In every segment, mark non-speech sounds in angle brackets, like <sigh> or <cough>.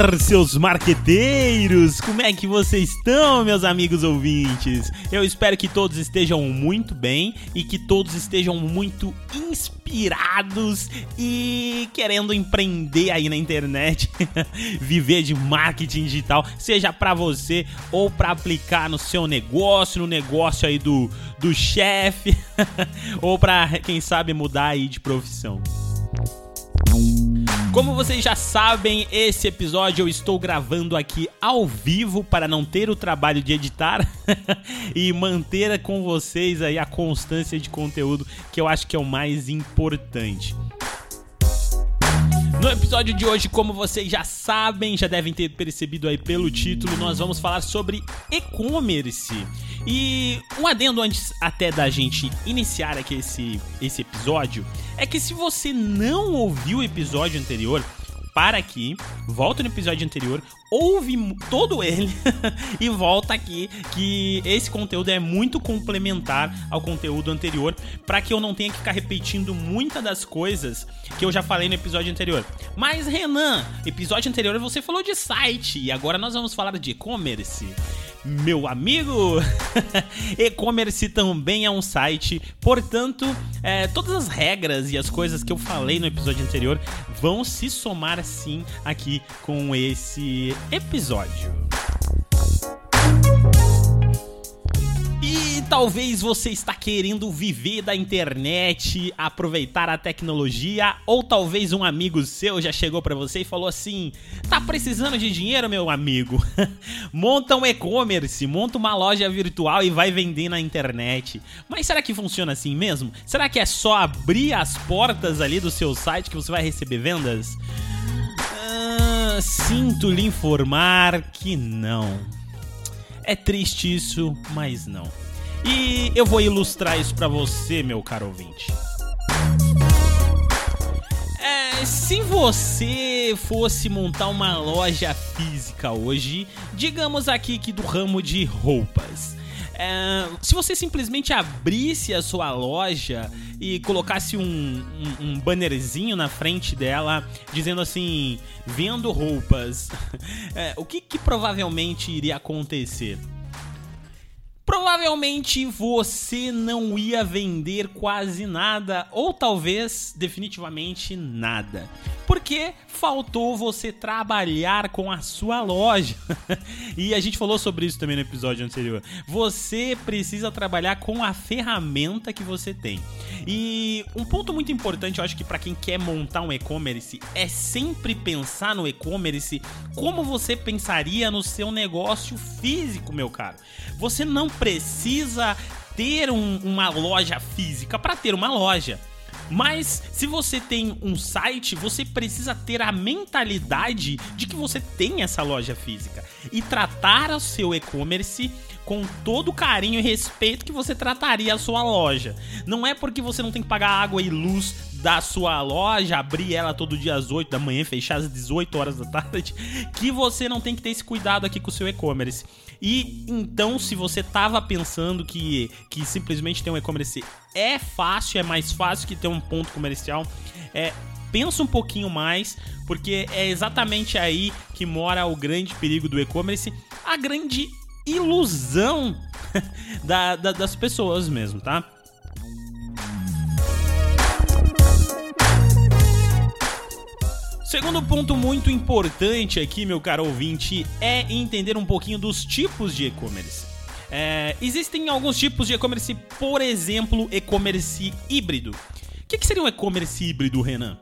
Olá, seus marqueteiros! Como é que vocês estão, meus amigos ouvintes? Eu espero que todos estejam muito bem e que todos estejam muito inspirados e querendo empreender aí na internet, <laughs> viver de marketing digital, seja para você ou para aplicar no seu negócio, no negócio aí do, do chefe, <laughs> ou para quem sabe mudar aí de profissão. Como vocês já sabem, esse episódio eu estou gravando aqui ao vivo para não ter o trabalho de editar <laughs> e manter com vocês aí a constância de conteúdo que eu acho que é o mais importante. No episódio de hoje, como vocês já sabem, já devem ter percebido aí pelo título, nós vamos falar sobre e-commerce. E um adendo antes até da gente iniciar aqui esse, esse episódio é que se você não ouviu o episódio anterior, para aqui, volta no episódio anterior, ouve todo ele <laughs> e volta aqui que esse conteúdo é muito complementar ao conteúdo anterior para que eu não tenha que ficar repetindo muitas das coisas que eu já falei no episódio anterior. Mas Renan, episódio anterior você falou de site e agora nós vamos falar de e-commerce meu amigo! <laughs> E-commerce também é um site, portanto, é, todas as regras e as coisas que eu falei no episódio anterior vão se somar sim aqui com esse episódio. Talvez você está querendo viver da internet, aproveitar a tecnologia, ou talvez um amigo seu já chegou para você e falou assim: "Tá precisando de dinheiro, meu amigo? <laughs> monta um e-commerce, monta uma loja virtual e vai vender na internet". Mas será que funciona assim mesmo? Será que é só abrir as portas ali do seu site que você vai receber vendas? Ah, sinto lhe informar que não. É triste isso, mas não. E eu vou ilustrar isso para você, meu caro ouvinte. É, se você fosse montar uma loja física hoje, digamos aqui que do ramo de roupas. É, se você simplesmente abrisse a sua loja e colocasse um, um, um, bannerzinho na frente dela dizendo assim: vendo roupas, <laughs> é, o que, que provavelmente iria acontecer? Provavelmente você não ia vender quase nada, ou talvez definitivamente nada. Porque faltou você trabalhar com a sua loja. <laughs> e a gente falou sobre isso também no episódio anterior. Você precisa trabalhar com a ferramenta que você tem. E um ponto muito importante, eu acho que para quem quer montar um e-commerce é sempre pensar no e-commerce como você pensaria no seu negócio físico, meu caro. Você não precisa ter um, uma loja física para ter uma loja. Mas se você tem um site, você precisa ter a mentalidade de que você tem essa loja física e tratar o seu e-commerce com todo o carinho e respeito que você trataria a sua loja. Não é porque você não tem que pagar água e luz da sua loja, abrir ela todo dia às 8 da manhã, fechar às 18 horas da <laughs> tarde, que você não tem que ter esse cuidado aqui com o seu e-commerce. E então, se você tava pensando que, que simplesmente ter um e-commerce é fácil, é mais fácil que ter um ponto comercial, é, pensa um pouquinho mais, porque é exatamente aí que mora o grande perigo do e-commerce, a grande ilusão <laughs> da, da, das pessoas mesmo, tá? Segundo ponto muito importante aqui, meu caro ouvinte, é entender um pouquinho dos tipos de e-commerce. É, existem alguns tipos de e-commerce, por exemplo, e-commerce híbrido. O que, que, seria um e-commerce híbrido, Renan?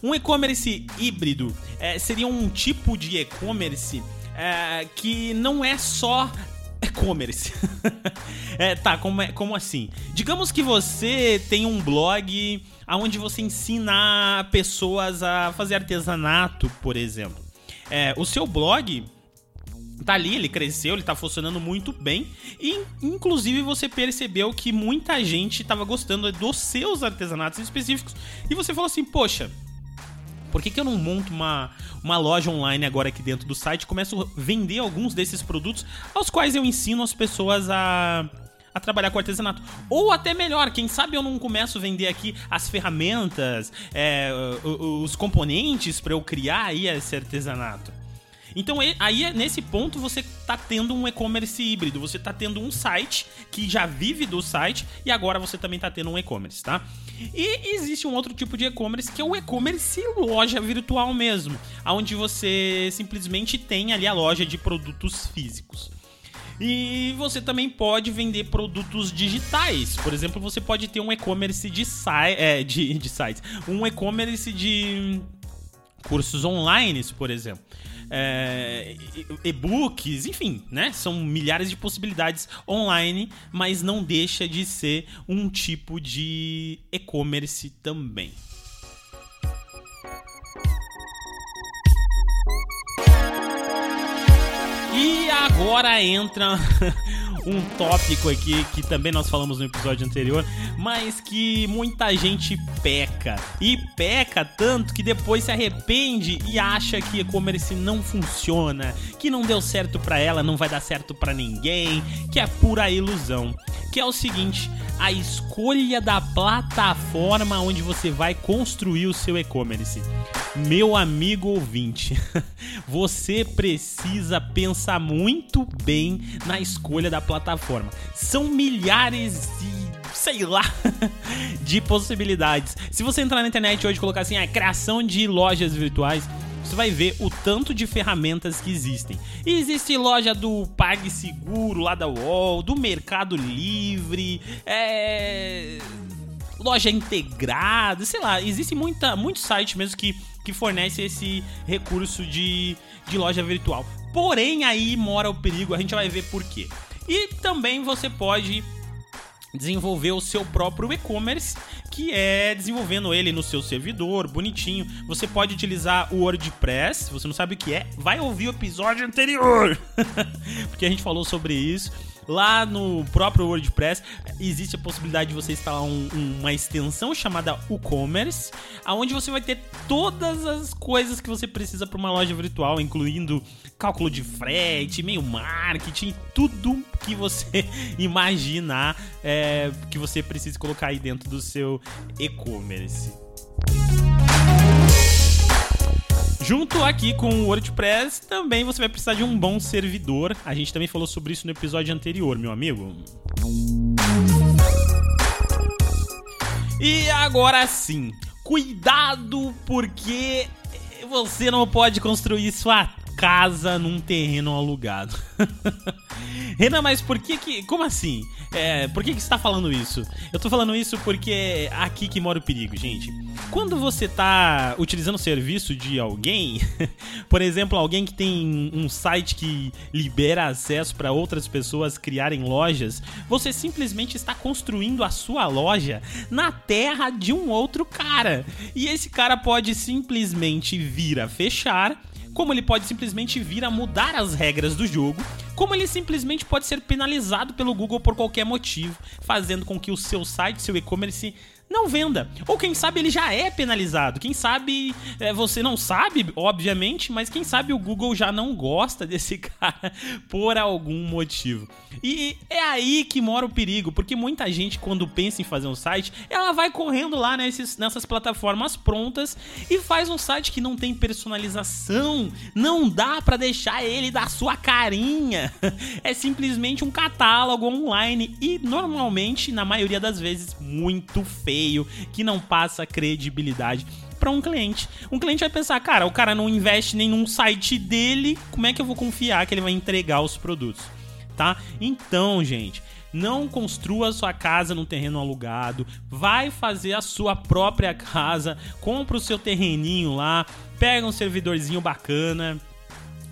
Um e-commerce híbrido é, seria um tipo de e-commerce é, que não é só e-commerce. <laughs> é, tá, como, é, como assim? Digamos que você tem um blog onde você ensina pessoas a fazer artesanato, por exemplo. É, o seu blog tá ali, ele cresceu, ele tá funcionando muito bem. E inclusive você percebeu que muita gente tava gostando dos seus artesanatos específicos. E você falou assim, poxa. Por que, que eu não monto uma, uma loja online agora aqui dentro do site e começo a vender alguns desses produtos aos quais eu ensino as pessoas a, a trabalhar com artesanato. Ou até melhor, quem sabe eu não começo a vender aqui as ferramentas, é, os componentes para eu criar aí esse artesanato. Então aí nesse ponto você está tendo um e-commerce híbrido, você está tendo um site que já vive do site e agora você também está tendo um e-commerce, tá? E existe um outro tipo de e-commerce que é o e-commerce loja virtual mesmo, onde você simplesmente tem ali a loja de produtos físicos. E você também pode vender produtos digitais. Por exemplo, você pode ter um e-commerce de, é, de, de sites, um e-commerce de cursos online, por exemplo. É, e-books, enfim, né? São milhares de possibilidades online, mas não deixa de ser um tipo de e-commerce também. E agora entra <laughs> um tópico aqui que também nós falamos no episódio anterior, mas que muita gente peca. E peca tanto que depois se arrepende e acha que e-commerce não funciona, que não deu certo para ela, não vai dar certo para ninguém, que é pura ilusão. Que é o seguinte, a escolha da plataforma onde você vai construir o seu e-commerce. Meu amigo ouvinte, <laughs> você precisa pensar muito bem na escolha da plataforma. São milhares e sei lá, <laughs> de possibilidades. Se você entrar na internet hoje e colocar assim, a ah, criação de lojas virtuais, você vai ver o tanto de ferramentas que existem. E existe loja do PagSeguro, lá da UOL, do Mercado Livre, é... loja integrada, sei lá, existe muita, muito site mesmo que, que fornece esse recurso de, de loja virtual. Porém, aí mora o perigo, a gente vai ver por quê. E também você pode desenvolver o seu próprio e-commerce, que é desenvolvendo ele no seu servidor, bonitinho. Você pode utilizar o WordPress, se você não sabe o que é, vai ouvir o episódio anterior, <laughs> porque a gente falou sobre isso. Lá no próprio WordPress existe a possibilidade de você instalar um, uma extensão chamada WooCommerce, aonde você vai ter todas as coisas que você precisa para uma loja virtual, incluindo cálculo de frete, e-mail marketing, tudo que você <laughs> imaginar é, que você precisa colocar aí dentro do seu e-commerce. Junto aqui com o WordPress, também você vai precisar de um bom servidor. A gente também falou sobre isso no episódio anterior, meu amigo. E agora sim, cuidado porque você não pode construir sua casa num terreno alugado. <laughs> Renan, mas por que que. Como assim? É, por que, que você tá falando isso? Eu tô falando isso porque é aqui que mora o perigo, gente. Quando você tá utilizando o serviço de alguém, <laughs> por exemplo, alguém que tem um site que libera acesso para outras pessoas criarem lojas, você simplesmente está construindo a sua loja na terra de um outro cara. E esse cara pode simplesmente vir a fechar como ele pode simplesmente vir a mudar as regras do jogo, como ele simplesmente pode ser penalizado pelo Google por qualquer motivo, fazendo com que o seu site, seu e-commerce não venda. Ou quem sabe ele já é penalizado. Quem sabe é, você não sabe, obviamente, mas quem sabe o Google já não gosta <laughs> desse cara por algum motivo. E é aí que mora o perigo, porque muita gente, quando pensa em fazer um site, ela vai correndo lá nesses, nessas plataformas prontas e faz um site que não tem personalização. Não dá para deixar ele da sua carinha. <laughs> É simplesmente um catálogo online e normalmente, na maioria das vezes, muito feio feio, que não passa credibilidade para um cliente. Um cliente vai pensar, cara, o cara não investe nem num site dele, como é que eu vou confiar que ele vai entregar os produtos? Tá? Então, gente, não construa sua casa num terreno alugado, vai fazer a sua própria <laughs> casa, compra o seu terreninho lá, pega um servidorzinho bacana,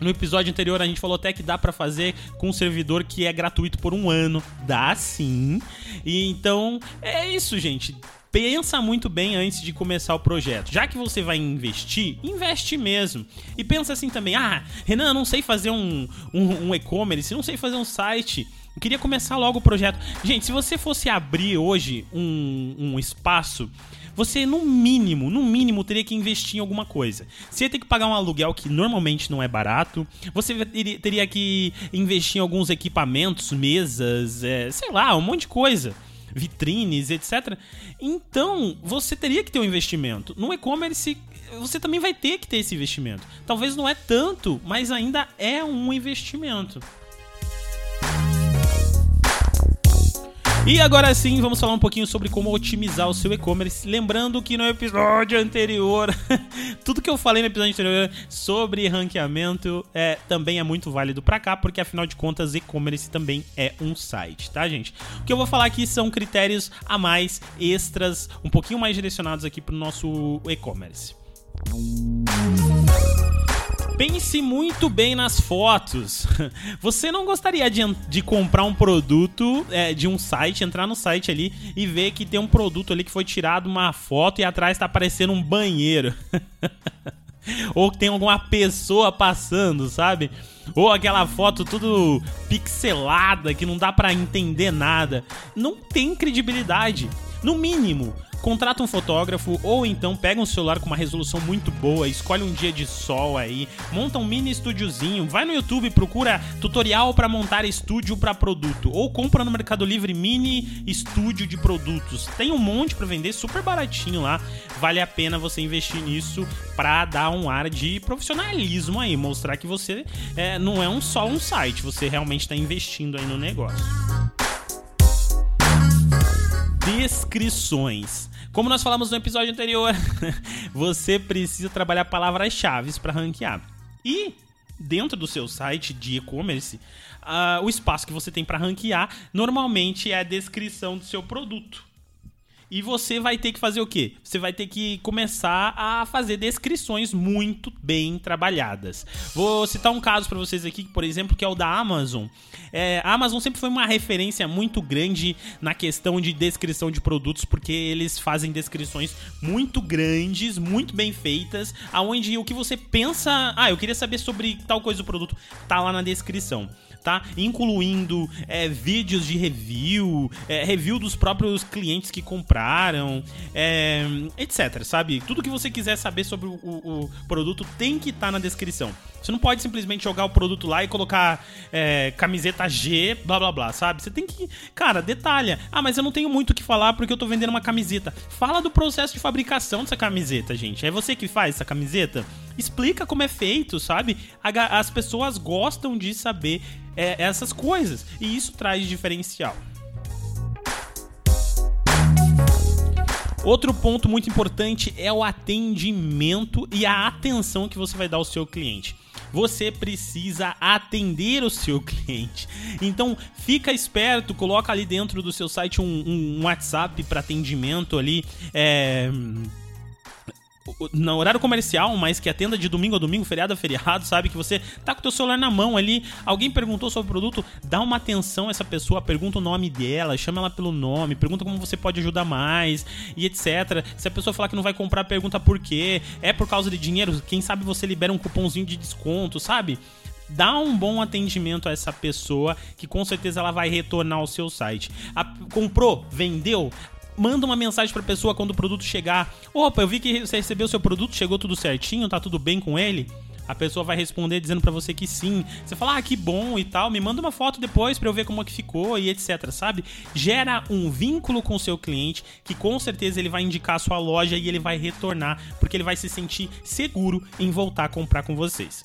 no episódio anterior a gente falou até que dá para fazer com um servidor que é gratuito por um ano. Dá sim. E então é isso, gente pensa muito bem antes de começar o projeto. Já que você vai investir, investe mesmo. E pensa assim também: ah, Renan, não sei fazer um, um, um e-commerce, não sei fazer um site. Eu queria começar logo o projeto. Gente, se você fosse abrir hoje um, um espaço você no mínimo, no mínimo teria que investir em alguma coisa. Você ia ter que pagar um aluguel que normalmente não é barato, você teria que investir em alguns equipamentos, mesas, é, sei lá, um monte de coisa vitrines, etc. Então, você teria que ter um investimento. No e-commerce, você também vai ter que ter esse investimento. Talvez não é tanto, mas ainda é um investimento. E agora sim, vamos falar um pouquinho sobre como otimizar o seu e-commerce. Lembrando que no episódio anterior, <laughs> tudo que eu falei no episódio anterior sobre ranqueamento é, também é muito válido para cá, porque afinal de contas, e-commerce também é um site, tá, gente? O que eu vou falar aqui são critérios a mais, extras, um pouquinho mais direcionados aqui pro nosso e-commerce. Pense muito bem nas fotos. <laughs> Você não gostaria de, de comprar um produto é, de um site, entrar no site ali e ver que tem um produto ali que foi tirado uma foto e atrás está aparecendo um banheiro. <laughs> Ou que tem alguma pessoa passando, sabe? Ou aquela foto tudo pixelada que não dá para entender nada. Não tem credibilidade. No mínimo, contrata um fotógrafo ou então pega um celular com uma resolução muito boa, escolhe um dia de sol aí, monta um mini estúdiozinho, vai no YouTube, procura tutorial para montar estúdio para produto ou compra no Mercado Livre mini estúdio de produtos. Tem um monte para vender, super baratinho lá. Vale a pena você investir nisso para dar um ar de profissionalismo aí, mostrar que você é, não é um só um site, você realmente está investindo aí no negócio descrições. Como nós falamos no episódio anterior, <laughs> você precisa trabalhar palavras-chave para ranquear. E dentro do seu site de e-commerce, uh, o espaço que você tem para ranquear normalmente é a descrição do seu produto. E você vai ter que fazer o quê? Você vai ter que começar a fazer descrições muito bem trabalhadas. Vou citar um caso para vocês aqui, por exemplo, que é o da Amazon. É, a Amazon sempre foi uma referência muito grande na questão de descrição de produtos, porque eles fazem descrições muito grandes, muito bem feitas, aonde o que você pensa, ah, eu queria saber sobre tal coisa do produto, tá lá na descrição tá? Incluindo é, vídeos de review, é, review dos próprios clientes que compraram, é, etc, sabe? Tudo que você quiser saber sobre o, o, produto tem que estar tá na descrição. Você não pode simplesmente jogar o produto lá e colocar é, camiseta G, blá blá blá, sabe? Você tem que. Cara, detalha. Ah, mas eu não tenho muito o que falar porque eu tô vendendo uma camiseta. Fala do processo de fabricação dessa camiseta, gente. É você que faz essa camiseta? Explica como é feito, sabe? As pessoas gostam de saber é, essas coisas. E isso traz diferencial. Outro ponto muito importante é o atendimento e a atenção que você vai dar ao seu cliente. Você precisa atender o seu cliente. Então, fica esperto, coloca ali dentro do seu site um, um WhatsApp para atendimento ali. É no horário comercial, mas que atenda de domingo a domingo, feriado a feriado, <laughs> sabe? Que você tá com o teu celular na mão ali, alguém perguntou sobre o produto, dá uma atenção a essa pessoa, pergunta o nome dela, chama ela pelo nome, pergunta como você pode ajudar mais e etc. Se a pessoa falar que não vai comprar, pergunta por quê. É por causa de dinheiro? Quem sabe você libera um cupomzinho de desconto, sabe? dá um bom atendimento a essa pessoa que com certeza ela vai retornar ao seu site. A, comprou, vendeu, manda uma mensagem pra pessoa quando o produto chegar. Opa, eu vi que você recebeu o seu produto, chegou tudo certinho, tá tudo bem com ele? A pessoa vai responder dizendo para você que sim. Você fala, ah, que bom e tal, me manda uma foto depois para eu ver como é que ficou e etc, sabe? Gera um vínculo com o seu cliente que com certeza ele vai indicar a sua loja e ele vai retornar, porque ele vai se sentir seguro em voltar a comprar com vocês.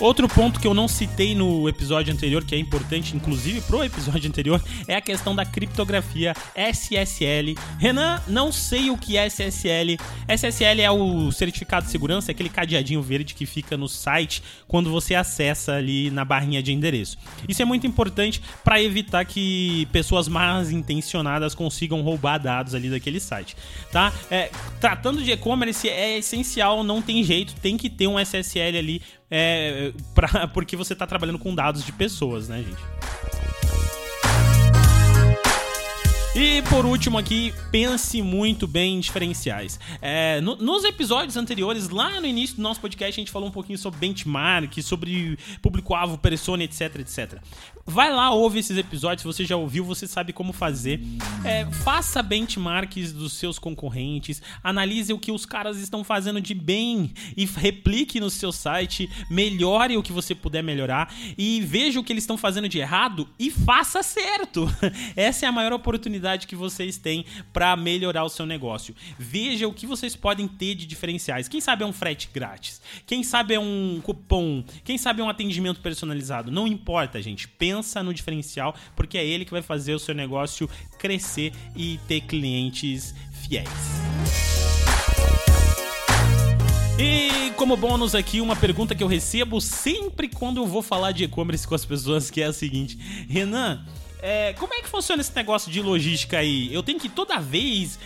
Outro ponto que eu não citei no episódio anterior, que é importante, inclusive pro episódio <laughs> anterior, é a questão da criptografia SSL. Renan, não sei o que é SSL. SSL é o certificado de segurança, é aquele cadeadinho verde que fica no site quando você acessa ali na barrinha de endereço. Isso é muito importante para evitar que pessoas mal intencionadas consigam roubar dados ali daquele site, tá? É, tratando de e-commerce é essencial, não tem jeito, tem que ter um SSL ali é, pra, <laughs> porque você está trabalhando com dados de pessoas, né, gente? E por último aqui, pense muito bem em diferenciais. É, no, nos episódios anteriores, lá no início do nosso podcast, a gente falou um pouquinho sobre benchmark, sobre público-alvo, persona, etc, etc. Vai lá, ouve esses episódios, se você já ouviu, você sabe como fazer. É, faça benchmarks dos seus concorrentes, analise o que os caras estão fazendo de bem e replique no seu site, melhore o que você puder melhorar e veja o que eles estão fazendo de errado e faça certo. <laughs> Essa é a maior oportunidade que vocês têm para melhorar o seu negócio. Veja o que vocês podem ter de diferenciais. Quem sabe é um frete grátis, quem sabe é um cupom, quem sabe é um atendimento personalizado. Não importa, gente. Pensa no diferencial, porque é ele que vai fazer o seu negócio crescer e ter clientes fiéis. E como bônus aqui, uma pergunta que eu recebo sempre quando eu vou falar de e-commerce com as pessoas, que é a seguinte: Renan, é, como é que funciona esse negócio de logística aí? Eu tenho que toda vez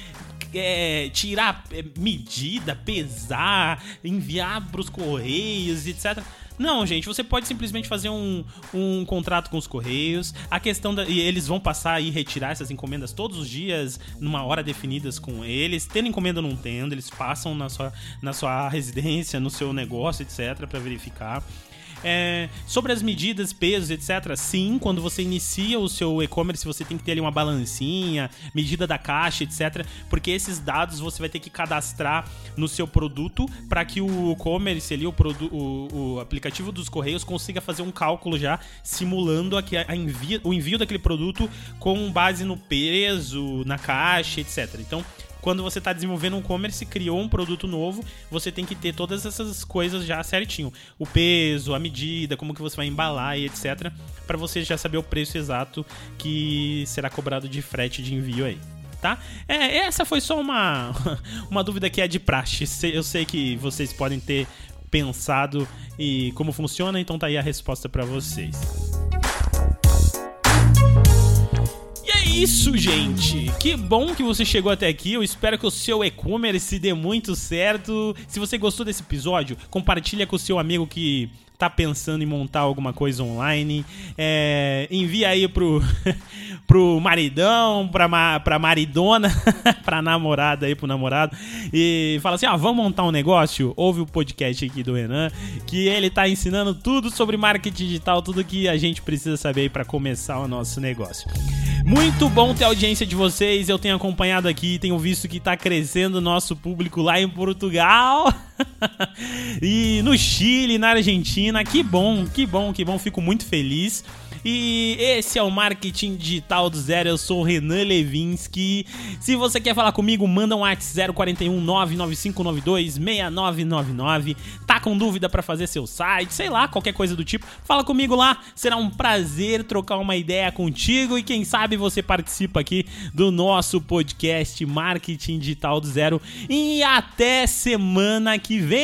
é, tirar é, medida, pesar, enviar para os correios, etc. Não, gente, você pode simplesmente fazer um, um contrato com os Correios. A questão da. E eles vão passar e retirar essas encomendas todos os dias, numa hora definidas com eles. Tendo encomenda ou não tendo, eles passam na sua, na sua residência, no seu negócio, etc., para verificar. É, sobre as medidas, pesos, etc. Sim, quando você inicia o seu e-commerce, você tem que ter ali uma balancinha, medida da caixa, etc. Porque esses dados você vai ter que cadastrar no seu produto para que o e-commerce ali, o, o, o, aplicativo dos Correios, consiga fazer um cálculo já simulando a, a envia, o envio daquele produto com base no peso, na caixa, etc. Então, quando você está desenvolvendo um e-commerce, criou um produto novo, você tem que ter todas essas coisas já certinho. O peso, a medida, como que você vai embalar e etc. para você já saber o preço exato que será cobrado de frete de envio aí. Tá? É, essa foi só uma, <laughs> uma dúvida que é de praxe. Eu sei que vocês podem ter pensado e como funciona, então tá aí a resposta para vocês. Isso, gente. Que bom que você chegou até aqui. Eu espero que o seu e-commerce dê muito certo. Se você gostou desse episódio, compartilha com o seu amigo que tá pensando em montar alguma coisa online, é, envia aí pro, <laughs> pro maridão, pra, pra maridona, <laughs> pra namorada aí, pro namorado, e fala assim: ó, ah, vamos montar um negócio? Ouve o podcast aqui do Renan, que ele tá ensinando tudo sobre marketing digital, tudo que a gente precisa saber aí pra começar o nosso negócio. Muito bom ter a audiência de vocês, eu tenho acompanhado aqui, tenho visto que tá crescendo o nosso público lá em Portugal. <laughs> <laughs> e no Chile, na Argentina. Que bom, que bom, que bom. Fico muito feliz. E esse é o Marketing Digital do Zero. Eu sou o Renan Levinsky. Se você quer falar comigo, manda um WhatsApp 041 99592 6999. Tá com dúvida para fazer seu site, sei lá, qualquer coisa do tipo, fala comigo lá. Será um prazer trocar uma ideia contigo e quem sabe você participa aqui do nosso podcast Marketing Digital do Zero. E até semana que vem!